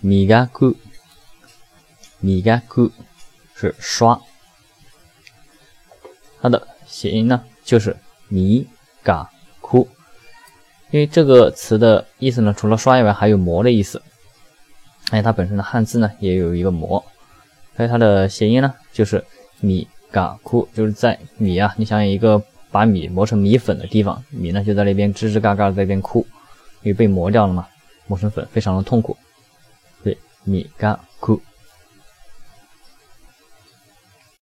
磨く，磨く是刷，它的谐音呢就是米嘎哭，因为这个词的意思呢，除了刷以外，还有磨的意思。哎，它本身的汉字呢也有一个磨，所以它的谐音呢就是米嘎哭，就是在米啊，你想一个把米磨成米粉的地方，米呢就在那边吱吱嘎嘎在那边哭，因为被磨掉了嘛，磨成粉，非常的痛苦。对，米嘎哭。